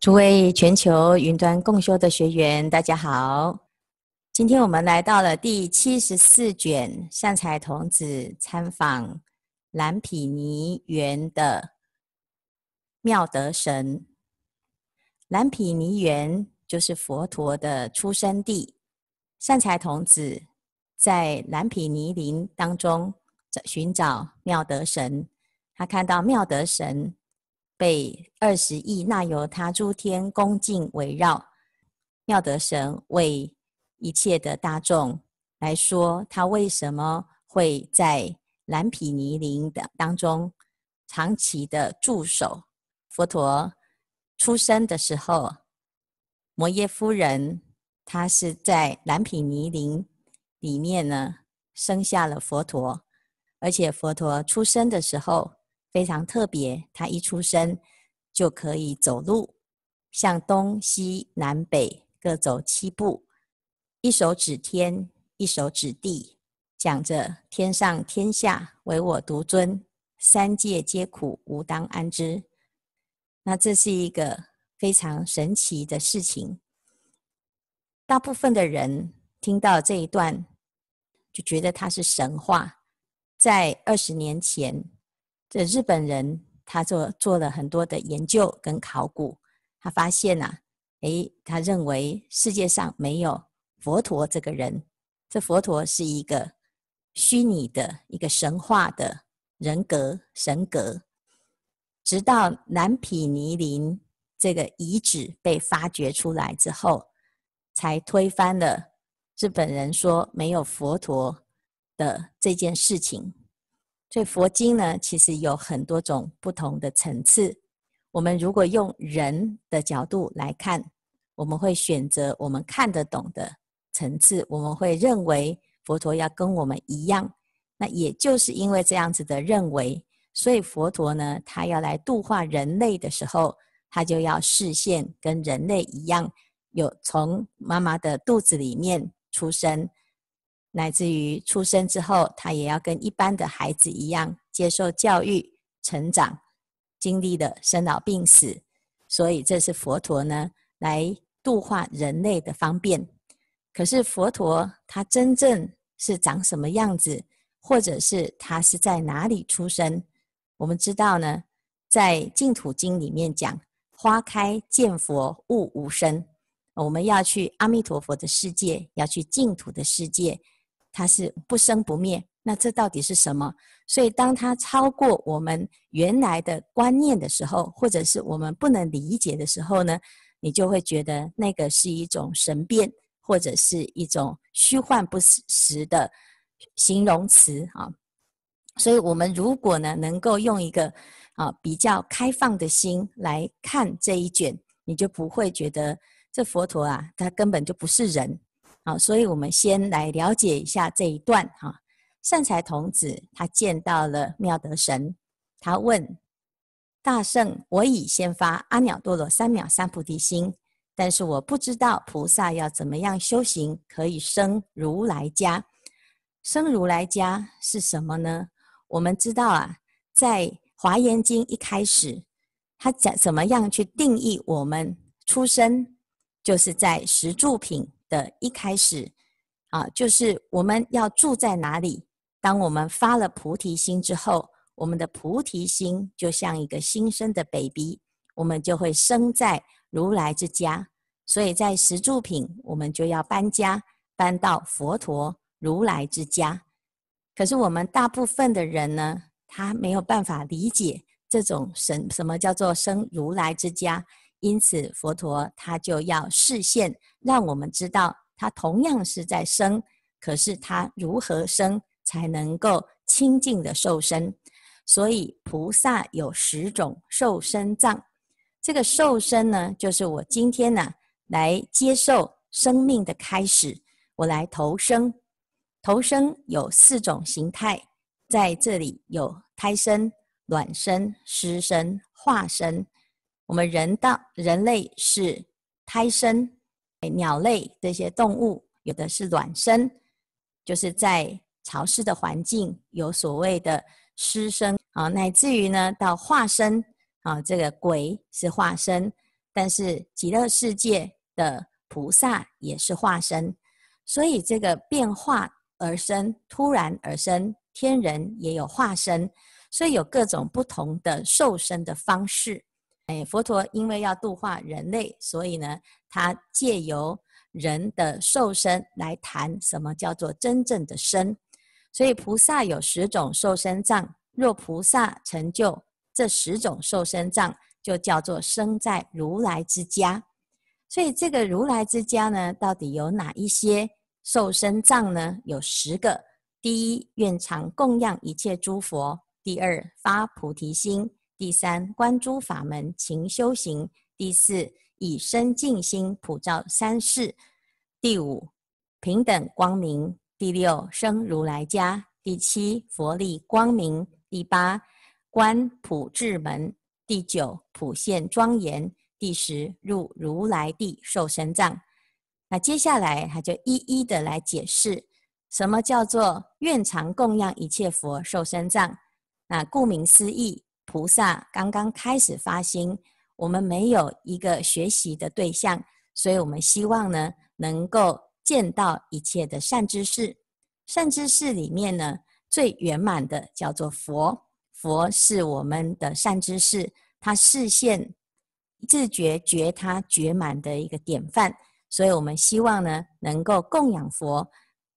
诸位全球云端共修的学员，大家好。今天我们来到了第七十四卷，善财童子参访蓝毗尼园的妙德神。蓝毗尼园就是佛陀的出生地。善财童子在蓝毗尼林当中寻找妙德神，他看到妙德神。被二十亿那由他诸天恭敬围绕，妙德神为一切的大众来说，他为什么会在蓝毗尼林的当中长期的驻守？佛陀出生的时候，摩耶夫人她是在蓝毗尼林里面呢生下了佛陀，而且佛陀出生的时候。非常特别，他一出生就可以走路，向东西南北各走七步，一手指天，一手指地，讲着天上天下唯我独尊，三界皆苦吾当安之。那这是一个非常神奇的事情。大部分的人听到这一段，就觉得它是神话。在二十年前。这日本人他做做了很多的研究跟考古，他发现呐、啊，诶，他认为世界上没有佛陀这个人，这佛陀是一个虚拟的一个神话的人格神格。直到南毗尼林这个遗址被发掘出来之后，才推翻了日本人说没有佛陀的这件事情。所以佛经呢，其实有很多种不同的层次。我们如果用人的角度来看，我们会选择我们看得懂的层次。我们会认为佛陀要跟我们一样。那也就是因为这样子的认为，所以佛陀呢，他要来度化人类的时候，他就要示现跟人类一样，有从妈妈的肚子里面出生。乃至于出生之后，他也要跟一般的孩子一样接受教育、成长，经历了生老病死，所以这是佛陀呢来度化人类的方便。可是佛陀他真正是长什么样子，或者是他是在哪里出生？我们知道呢，在净土经里面讲：“花开见佛悟无生。”我们要去阿弥陀佛的世界，要去净土的世界。它是不生不灭，那这到底是什么？所以，当它超过我们原来的观念的时候，或者是我们不能理解的时候呢，你就会觉得那个是一种神变，或者是一种虚幻不实的形容词啊。所以，我们如果呢，能够用一个啊比较开放的心来看这一卷，你就不会觉得这佛陀啊，他根本就不是人。好，所以我们先来了解一下这一段哈。善财童子他见到了妙德神，他问大圣：“我已先发阿耨多罗三藐三菩提心，但是我不知道菩萨要怎么样修行可以生如来家。生如来家是什么呢？我们知道啊，在华严经一开始，他讲怎么样去定义我们出生，就是在十住品。的一开始，啊，就是我们要住在哪里？当我们发了菩提心之后，我们的菩提心就像一个新生的 baby，我们就会生在如来之家。所以在十住品，我们就要搬家，搬到佛陀如来之家。可是我们大部分的人呢，他没有办法理解这种神，什么叫做生如来之家。因此，佛陀他就要示现，让我们知道他同样是在生，可是他如何生才能够清净的受生？所以菩萨有十种受生藏。这个受生呢，就是我今天呢来接受生命的开始，我来投生。投生有四种形态，在这里有胎生、卵生、湿生、化生。我们人道人类是胎生，鸟类这些动物有的是卵生，就是在潮湿的环境有所谓的湿生啊，乃至于呢到化生啊，这个鬼是化身，但是极乐世界的菩萨也是化身，所以这个变化而生，突然而生，天人也有化身，所以有各种不同的受身的方式。哎，佛陀因为要度化人类，所以呢，他借由人的受身来谈什么叫做真正的身。所以菩萨有十种受身藏，若菩萨成就这十种受身藏，就叫做生在如来之家。所以这个如来之家呢，到底有哪一些受身藏呢？有十个。第一，愿常供养一切诸佛；第二，发菩提心。第三，观诸法门勤修行；第四，以身净心普照三世；第五，平等光明；第六，生如来家；第七，佛力光明；第八，观普智门；第九，普现庄严；第十，入如来地受身藏。那接下来他就一一的来解释，什么叫做愿常供养一切佛受身藏？那顾名思义。菩萨刚刚开始发心，我们没有一个学习的对象，所以我们希望呢，能够见到一切的善知识。善知识里面呢，最圆满的叫做佛，佛是我们的善知识，他示现自觉觉他觉满的一个典范。所以我们希望呢，能够供养佛，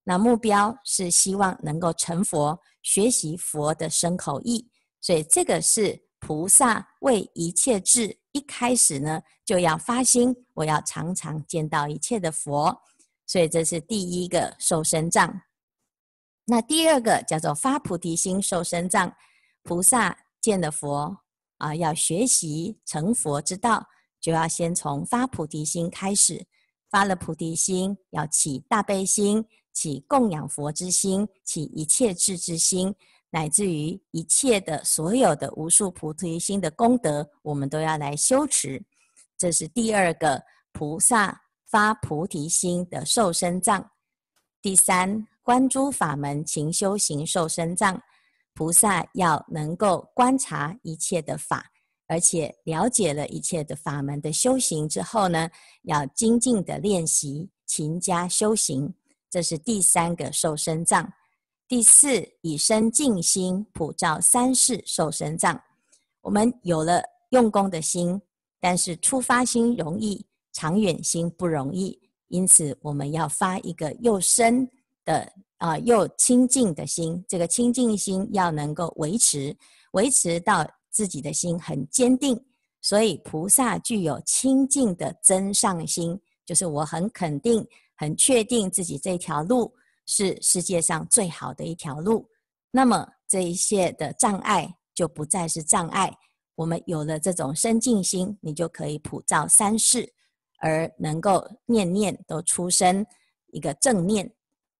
那目标是希望能够成佛，学习佛的身口意。所以这个是菩萨为一切智，一开始呢就要发心，我要常常见到一切的佛。所以这是第一个受身障。那第二个叫做发菩提心受身障。菩萨见了佛啊，要学习成佛之道，就要先从发菩提心开始。发了菩提心，要起大悲心，起供养佛之心，起一切智之心。乃至于一切的所有的无数菩提心的功德，我们都要来修持。这是第二个菩萨发菩提心的受身藏。第三，观诸法门勤修行受身藏。菩萨要能够观察一切的法，而且了解了一切的法门的修行之后呢，要精进的练习，勤加修行。这是第三个受身藏。第四，以身静心普照三世受身藏。我们有了用功的心，但是出发心容易，长远心不容易。因此，我们要发一个又深的啊又清净的心。这个清净心要能够维持，维持到自己的心很坚定。所以，菩萨具有清净的真上心，就是我很肯定、很确定自己这条路。是世界上最好的一条路，那么这一切的障碍就不再是障碍。我们有了这种生净心，你就可以普照三世，而能够念念都出生一个正念。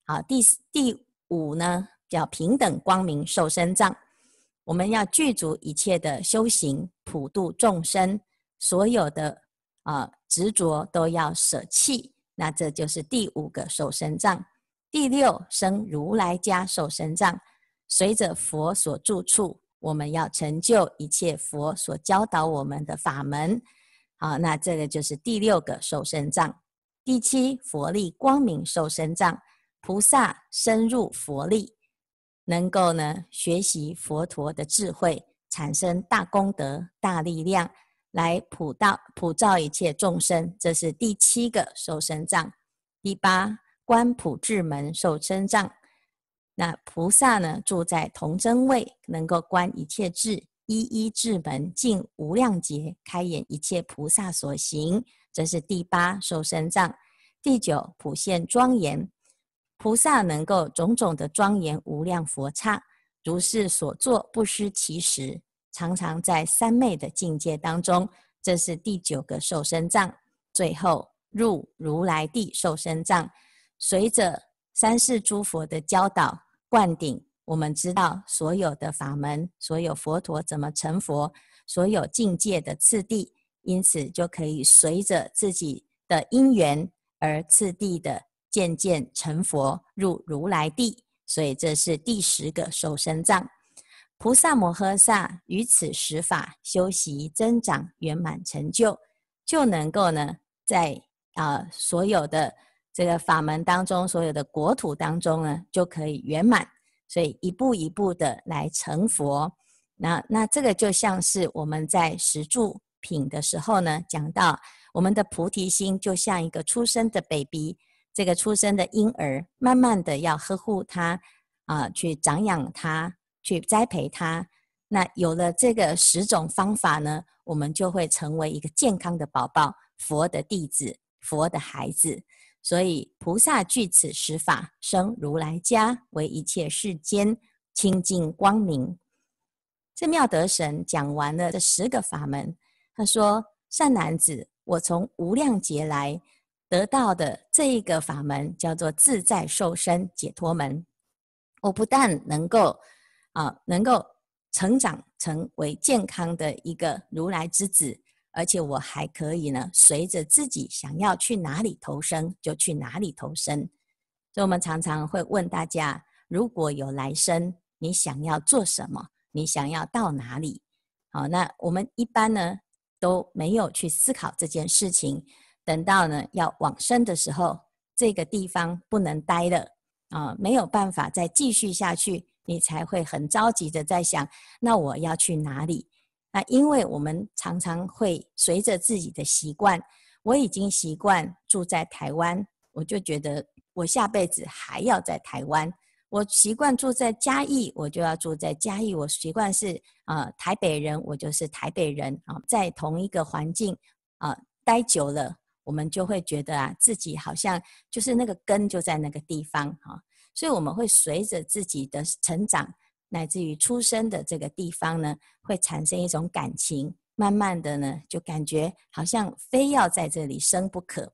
好，第第五呢，叫平等光明受身藏。我们要具足一切的修行，普度众生，所有的啊执着都要舍弃。那这就是第五个受身藏。第六，生如来家受身藏，随着佛所住处，我们要成就一切佛所教导我们的法门。好，那这个就是第六个受身藏。第七，佛力光明受身藏，菩萨深入佛力，能够呢学习佛陀的智慧，产生大功德、大力量，来普道普照一切众生。这是第七个受身藏。第八。观普智门受身藏，那菩萨呢住在童真位，能够观一切智，一一智门尽无量劫，开演一切菩萨所行。这是第八受身藏。第九普现庄严，菩萨能够种种的庄严无量佛刹，如是所作不失其时，常常在三昧的境界当中。这是第九个受身藏。最后入如来地受身藏。随着三世诸佛的教导灌顶，我们知道所有的法门，所有佛陀怎么成佛，所有境界的次第，因此就可以随着自己的因缘而次第的渐渐成佛，入如来地。所以这是第十个受身藏。菩萨摩诃萨于此十法修习增长圆满成就，就能够呢，在啊、所有的这个法门当中，所有的国土当中呢，就可以圆满。所以一步一步的来成佛。那那这个就像是我们在十住品的时候呢，讲到我们的菩提心就像一个出生的 baby，这个出生的婴儿，慢慢的要呵护他啊、去长养他，去栽培他。那有了这个十种方法呢，我们就会成为一个健康的宝宝，佛的弟子，佛的孩子。所以菩萨具此十法，生如来家，为一切世间清净光明。这妙德神讲完了这十个法门，他说：“善男子，我从无量劫来得到的这一个法门，叫做自在受身解脱门。我不但能够啊，能够成长成为健康的一个如来之子，而且我还可以呢，随着自己想要去哪里投生，就去哪里投生。所以，我们常常会问大家：如果有来生，你想要做什么？你想要到哪里？好，那我们一般呢都没有去思考这件事情。等到呢要往生的时候，这个地方不能待了啊，没有办法再继续下去，你才会很着急的在想：那我要去哪里？那因为我们常常会随着自己的习惯，我已经习惯住在台湾，我就觉得我下辈子还要在台湾。我习惯住在嘉义，我就要住在嘉义。我习惯是啊、台北人，我就是台北人啊。在同一个环境啊、呃、待久了，我们就会觉得啊自己好像就是那个根就在那个地方啊。所以我们会随着自己的成长，乃至于出生的这个地方呢，会产生一种感情，慢慢的呢就感觉好像非要在这里生不可。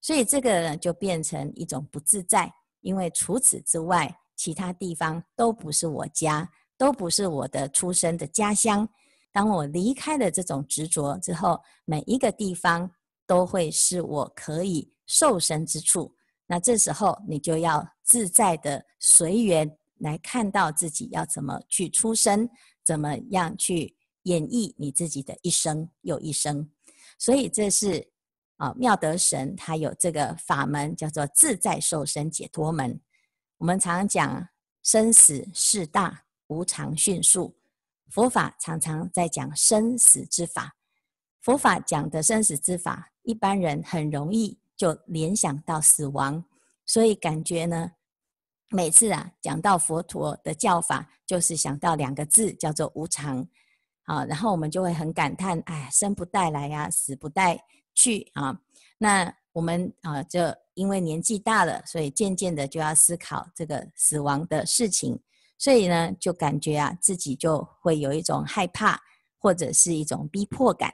所以这个呢就变成一种不自在，因为除此之外。其他地方都不是我家，都不是我的出生的家乡。当我离开了这种执着之后，每一个地方都会是我可以受生之处。那这时候你就要自在的随缘来看到自己要怎么去出生，怎么样去演绎你自己的一生又一生。所以这是啊妙德神他有这个法门叫做自在受生解脱门。我们常讲生死事大，无常迅速。佛法常常在讲生死之法。佛法讲的生死之法，一般人很容易就联想到死亡，所以感觉呢，每次啊讲到佛陀的教法，就是想到两个字，叫做无常。啊，然后我们就会很感叹，哎，生不带来呀，死不带去啊。那我们啊，就因为年纪大了，所以渐渐的就要思考这个死亡的事情，所以呢，就感觉啊，自己就会有一种害怕，或者是一种逼迫感。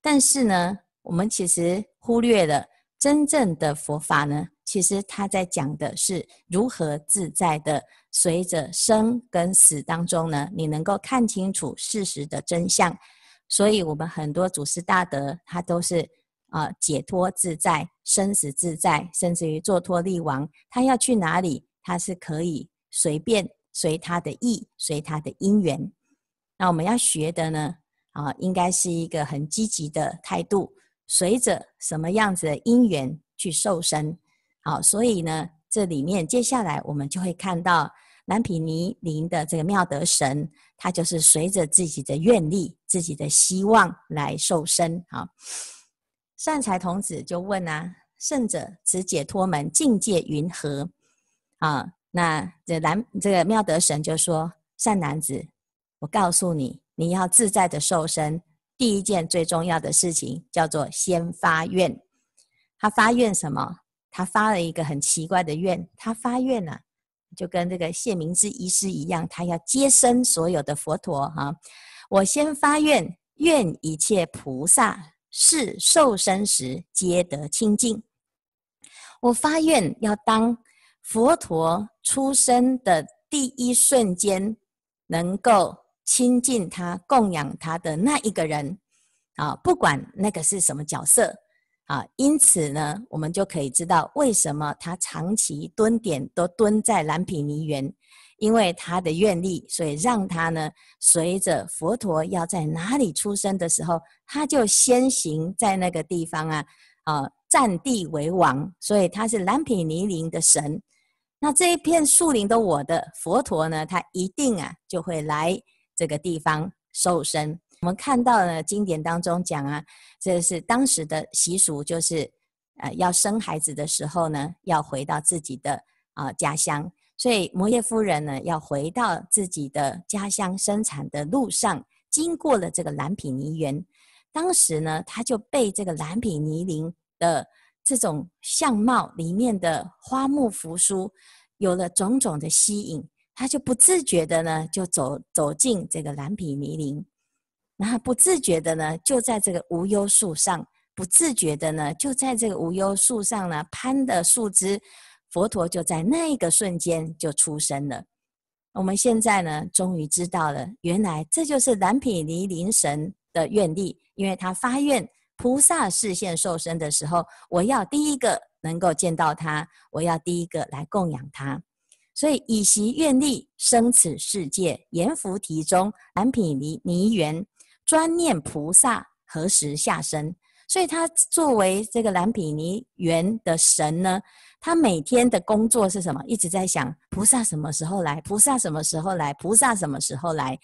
但是呢，我们其实忽略了真正的佛法呢，其实他在讲的是如何自在的随着生跟死当中呢，你能够看清楚事实的真相。所以我们很多祖师大德，他都是。啊，解脱自在，生死自在，甚至于坐脱力王，他要去哪里，他是可以随便随他的意，随他的因缘。那我们要学的呢，啊，应该是一个很积极的态度，随着什么样子的因缘去受身。好，所以呢，这里面接下来我们就会看到蓝毗尼林的这个妙德神，他就是随着自己的愿力、自己的希望来受身。好。善财童子就问啊：“圣者，此解脱门境界云何？”啊，那这蓝这个妙德神就说：“善男子，我告诉你，你要自在的受身，第一件最重要的事情叫做先发愿。他发愿什么？他发了一个很奇怪的愿。他发愿呢、啊，就跟这个谢明志医师一样，他要接生所有的佛陀哈、我先发愿，愿一切菩萨。”是受生时皆得清净。我发愿要当佛陀出生的第一瞬间，能够亲近他、供养他的那一个人啊，不管那个是什么角色啊。因此呢，我们就可以知道为什么他长期蹲点都蹲在蓝毗尼园，因为他的愿力，所以让他呢，随着佛陀要在哪里出生的时候，他就先行在那个地方啊，啊，占地为王。所以他是蓝毗尼林的神。那这一片树林都我的，佛陀呢，他一定啊就会来这个地方瘦身。我们看到呢，经典当中讲啊，这是当时的习俗，就是呃要生孩子的时候呢，要回到自己的啊、家乡。所以摩耶夫人呢，要回到自己的家乡生产的路上，经过了这个蓝毗尼园。当时呢，他就被这个蓝毗尼林的这种相貌里面的花木扶疏有了种种的吸引，他就不自觉的呢，就走走进这个蓝毗尼林，然后不自觉的呢，就在这个无忧树上，不自觉的呢，就在这个无忧树上呢，攀的树枝。佛陀就在那个瞬间就出生了。我们现在呢，终于知道了，原来这就是蓝毗尼林神的愿力，因为他发愿菩萨示现受生的时候，我要第一个能够见到他，我要第一个来供养他。所以以习愿力生此世界，阎浮提中蓝毗尼尼园，专念菩萨何时下生。所以他作为这个蓝毗尼园的神呢，他每天的工作是什么？一直在想菩萨什么时候来？菩萨什么时候来？菩萨什么时候来？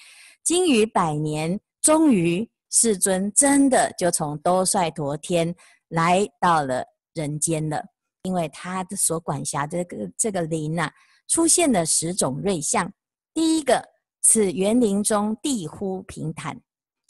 经于百年，终于世尊真的就从兜率陀天来到了人间了。因为他的所管辖这个这个林啊，出现了十种瑞相。第一个，此园林中地乎平坦，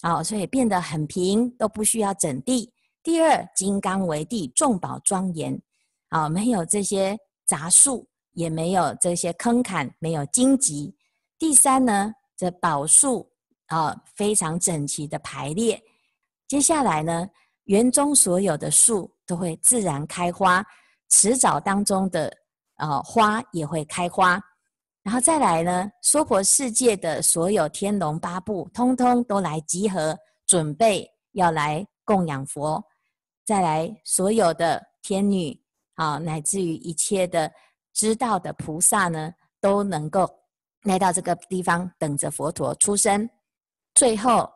啊、所以变得很平，都不需要整地。第二，金刚为地，众宝庄严，啊，没有这些杂树，也没有这些坑坎，没有荆棘。第三呢，这宝树啊，非常整齐的排列。接下来呢，园中所有的树都会自然开花，池沼当中的啊花也会开花。然后再来呢，娑婆世界的所有天龙八部，通通都来集合，准备要来供养佛。再来，所有的天女啊，乃至于一切的知道的菩萨呢，都能够来到这个地方，等着佛陀出生。最后，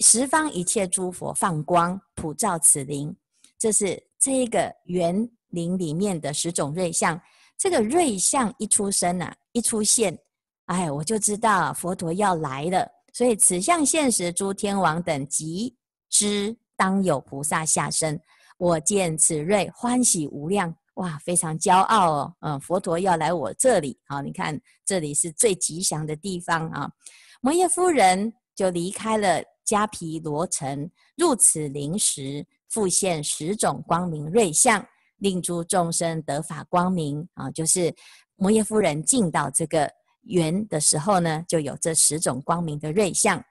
十方一切诸佛放光普照此林，这是这个园林里面的十种瑞相。这个瑞相一出生啊，一出现，哎，我就知道佛陀要来了。所以此相现时，诸天王等即知。当有菩萨下生，我见此瑞欢喜无量，哇，非常骄傲哦。嗯，佛陀要来我这里，好，你看这里是最吉祥的地方啊。摩耶夫人就离开了迦毗罗城，入此林时，复现十种光明瑞相，令诸众生得法光明啊。就是摩耶夫人进到这个园的时候呢，就有这十种光明的瑞相。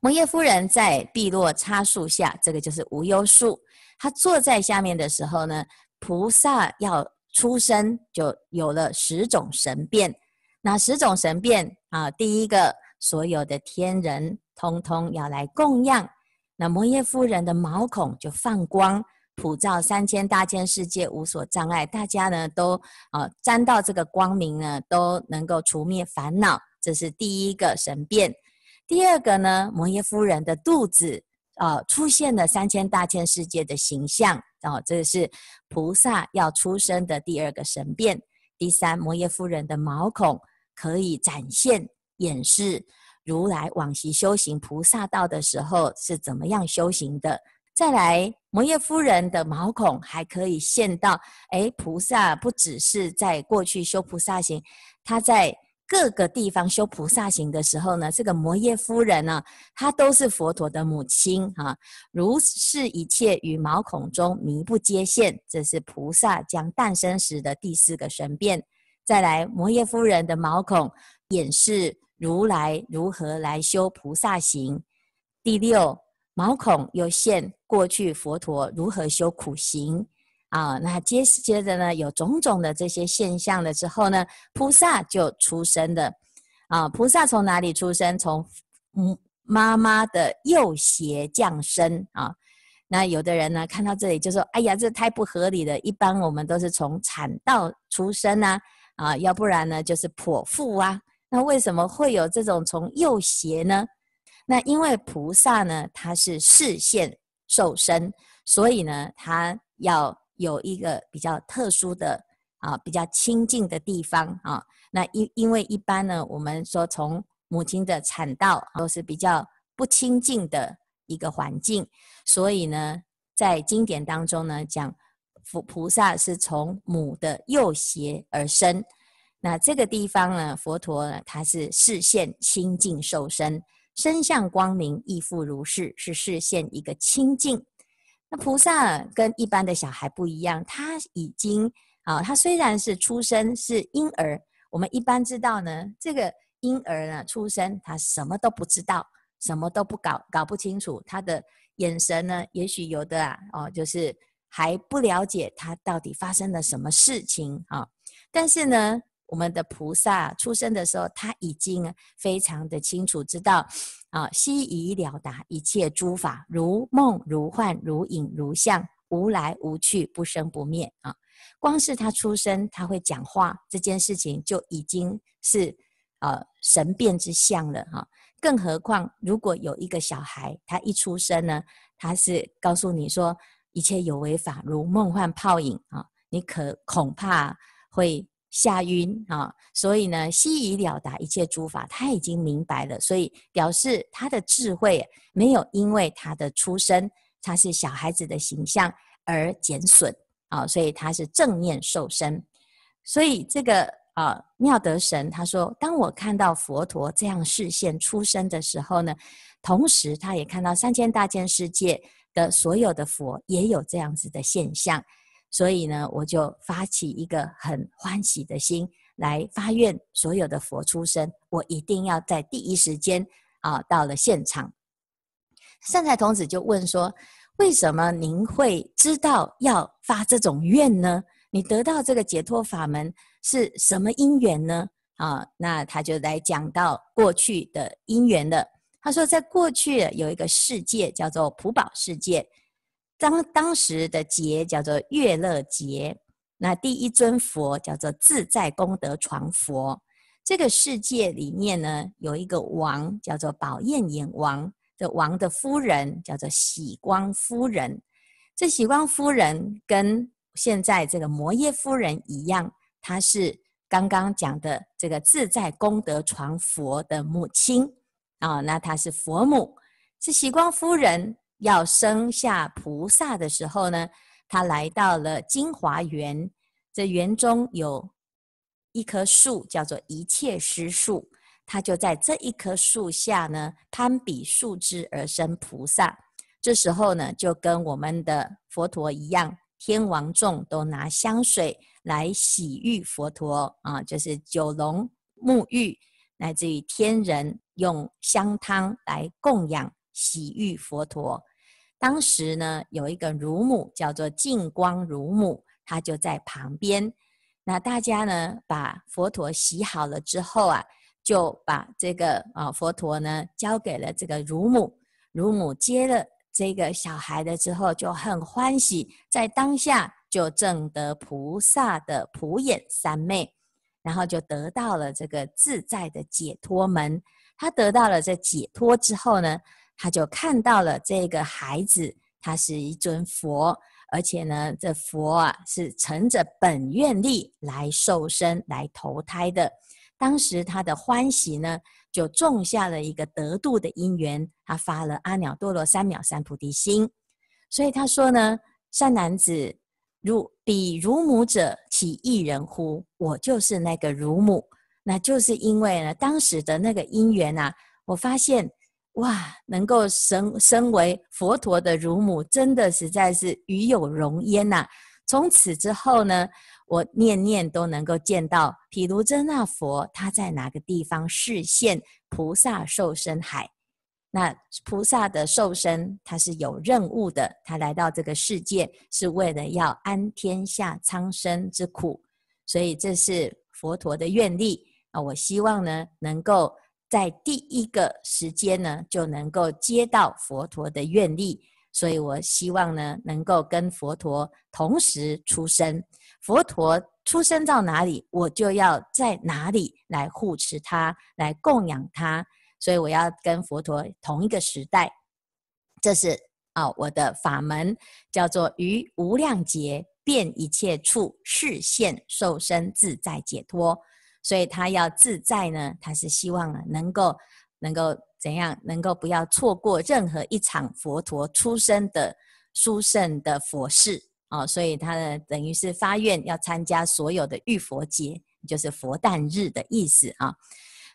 摩耶夫人在碧落叉树下，这个就是无忧树。她坐在下面的时候呢，菩萨要出生，就有了十种神变。那十种神变啊，第一个，所有的天人通通要来供养。那摩耶夫人的毛孔就放光，普照三千大千世界，无所障碍。大家呢都啊沾到这个光明呢，都能够除灭烦恼。这是第一个神变。第二个呢，摩耶夫人的肚子啊、出现了三千大千世界的形象哦，这是菩萨要出生的第二个神变。第三，摩耶夫人的毛孔可以展现演示如来往昔修行菩萨道的时候是怎么样修行的。再来，摩耶夫人的毛孔还可以现到，哎，菩萨不只是在过去修菩萨行，他在。各个地方修菩萨行的时候呢，这个摩耶夫人呢，她都是佛陀的母亲哈。如是一切于毛孔中弥不接现，这是菩萨将诞生时的第四个神变。再来，摩耶夫人的毛孔演示如来如何来修菩萨行。第六，毛孔又现过去佛陀如何修苦行。啊，那接接着呢，有种种的这些现象了之后呢，菩萨就出生了。啊，菩萨从哪里出生？从嗯妈妈的右胁降生啊。那有的人呢，看到这里就说：“哎呀，这太不合理了。一般我们都是从产道出生啊。”啊，要不然呢就是剖腹啊。那为什么会有这种从右胁呢？那因为菩萨呢，他是示现受身，所以呢，他要有一个比较特殊的啊，比较清净的地方啊。那因因为一般呢，我们说从母亲的产道都是比较不清净的一个环境，所以呢，在经典当中呢，讲佛菩萨是从母的右胁而生。那这个地方呢，佛陀呢，他是示现清净受身，身向光明亦复如是，是示现一个清净。那菩萨跟一般的小孩不一样，他已经啊，他虽然是出生是婴儿，我们一般知道呢，这个婴儿呢出生，他什么都不知道，什么都不搞，搞不清楚，他的眼神呢，也许有的啊，哦，就是还不了解他到底发生了什么事情啊，但是呢。我们的菩萨出生的时候，他已经非常的清楚知道，啊，悉已了达一切诸法，如梦如幻，如影如像，无来无去，不生不灭啊。光是他出生，他会讲话这件事情，就已经是呃神变之相了哈。更何况，如果有一个小孩，他一出生呢，他是告诉你说，一切有为法如梦幻泡影啊，你可恐怕会。吓晕啊！所以呢，悉已了达一切诸法，他已经明白了，所以表示他的智慧没有因为他的出生，他是小孩子的形象而减损啊，所以他是正念受身。所以这个啊，妙德神他说：当我看到佛陀这样示现出生的时候呢，同时他也看到三千大千世界的所有的佛也有这样子的现象。所以呢，我就发起一个很欢喜的心来发愿，所有的佛出生，我一定要在第一时间啊到了现场。善财童子就问说：“为什么您会知道要发这种愿呢？你得到这个解脱法门是什么因缘呢？”啊，那他就来讲到过去的因缘了。他说，在过去有一个世界叫做普宝世界。当当时的劫叫做月乐劫，那第一尊佛叫做自在功德幢佛。这个世界里面呢，有一个王叫做宝焰眼王，这王的夫人叫做喜光夫人。这喜光夫人跟现在这个摩耶夫人一样，她是刚刚讲的这个自在功德幢佛的母亲啊，那她是佛母。是喜光夫人。要生下菩萨的时候呢，他来到了金华园。这园中有一棵树，叫做一切施树。他就在这一棵树下呢，攀比树枝而生菩萨。这时候呢，就跟我们的佛陀一样，天王众都拿香水来洗浴佛陀啊，就是九龙沐浴，乃至于天人用香汤来供养洗浴佛陀。当时呢，有一个乳母叫做净光乳母，她就在旁边。那大家呢，把佛陀洗好了之后啊，就把这个啊佛陀呢交给了这个乳母。乳母接了这个小孩的之后，就很欢喜，在当下就证得菩萨的普眼三昧，然后就得到了这个自在的解脱门。他得到了这解脱之后呢，他就看到了这个孩子，他是一尊佛，而且呢，这佛啊是乘着本愿力来受身、来投胎的。当时他的欢喜呢，就种下了一个得度的因缘，他发了阿耨多罗三藐三菩提心。所以他说呢：“善男子，如彼如母者，岂一人乎？我就是那个如母，那就是因为呢，当时的那个因缘啊，我发现。”哇，能够身身为佛陀的乳母，真的实在是与有荣焉呐！从此之后呢，我念念都能够见到毗卢遮那佛，他在哪个地方示现菩萨受身海？那菩萨的受身，他是有任务的，他来到这个世界是为了要安天下苍生之苦，所以这是佛陀的愿力啊！我希望呢，能够。在第一个时间呢，就能够接到佛陀的愿力，所以我希望呢，能够跟佛陀同时出生。佛陀出生到哪里，我就要在哪里来护持他，来供养他。所以我要跟佛陀同一个时代。这是啊、我的法门叫做于无量劫遍一切处示现受生自在解脱。所以他要自在呢，他是希望能够能够怎样，能够不要错过任何一场佛陀出生的殊胜的佛事。哦，所以他呢等于是发愿要参加所有的浴佛节，就是佛诞日的意思啊。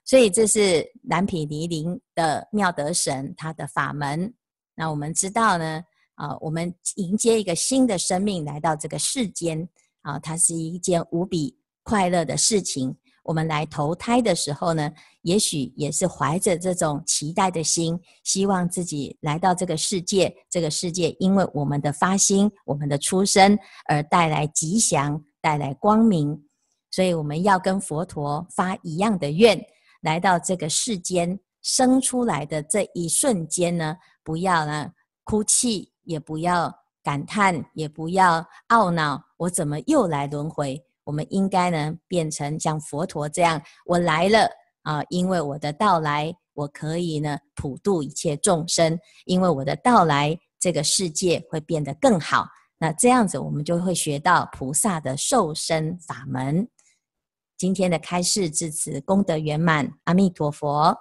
所以这是南毗尼林的妙德神他的法门。那我们知道呢，啊，我们迎接一个新的生命来到这个世间啊，它是一件无比快乐的事情。我们来投胎的时候呢，也许也是怀着这种期待的心，希望自己来到这个世界。这个世界因为我们的发心、我们的出生而带来吉祥、带来光明，所以我们要跟佛陀发一样的愿，来到这个世间生出来的这一瞬间呢，不要呢哭泣，也不要感叹，也不要懊恼，我怎么又来轮回？我们应该呢，变成像佛陀这样，我来了啊！因为我的到来，我可以呢普度一切众生。因为我的到来，这个世界会变得更好。那这样子，我们就会学到菩萨的受身法门。今天的开示至此功德圆满，阿弥陀佛。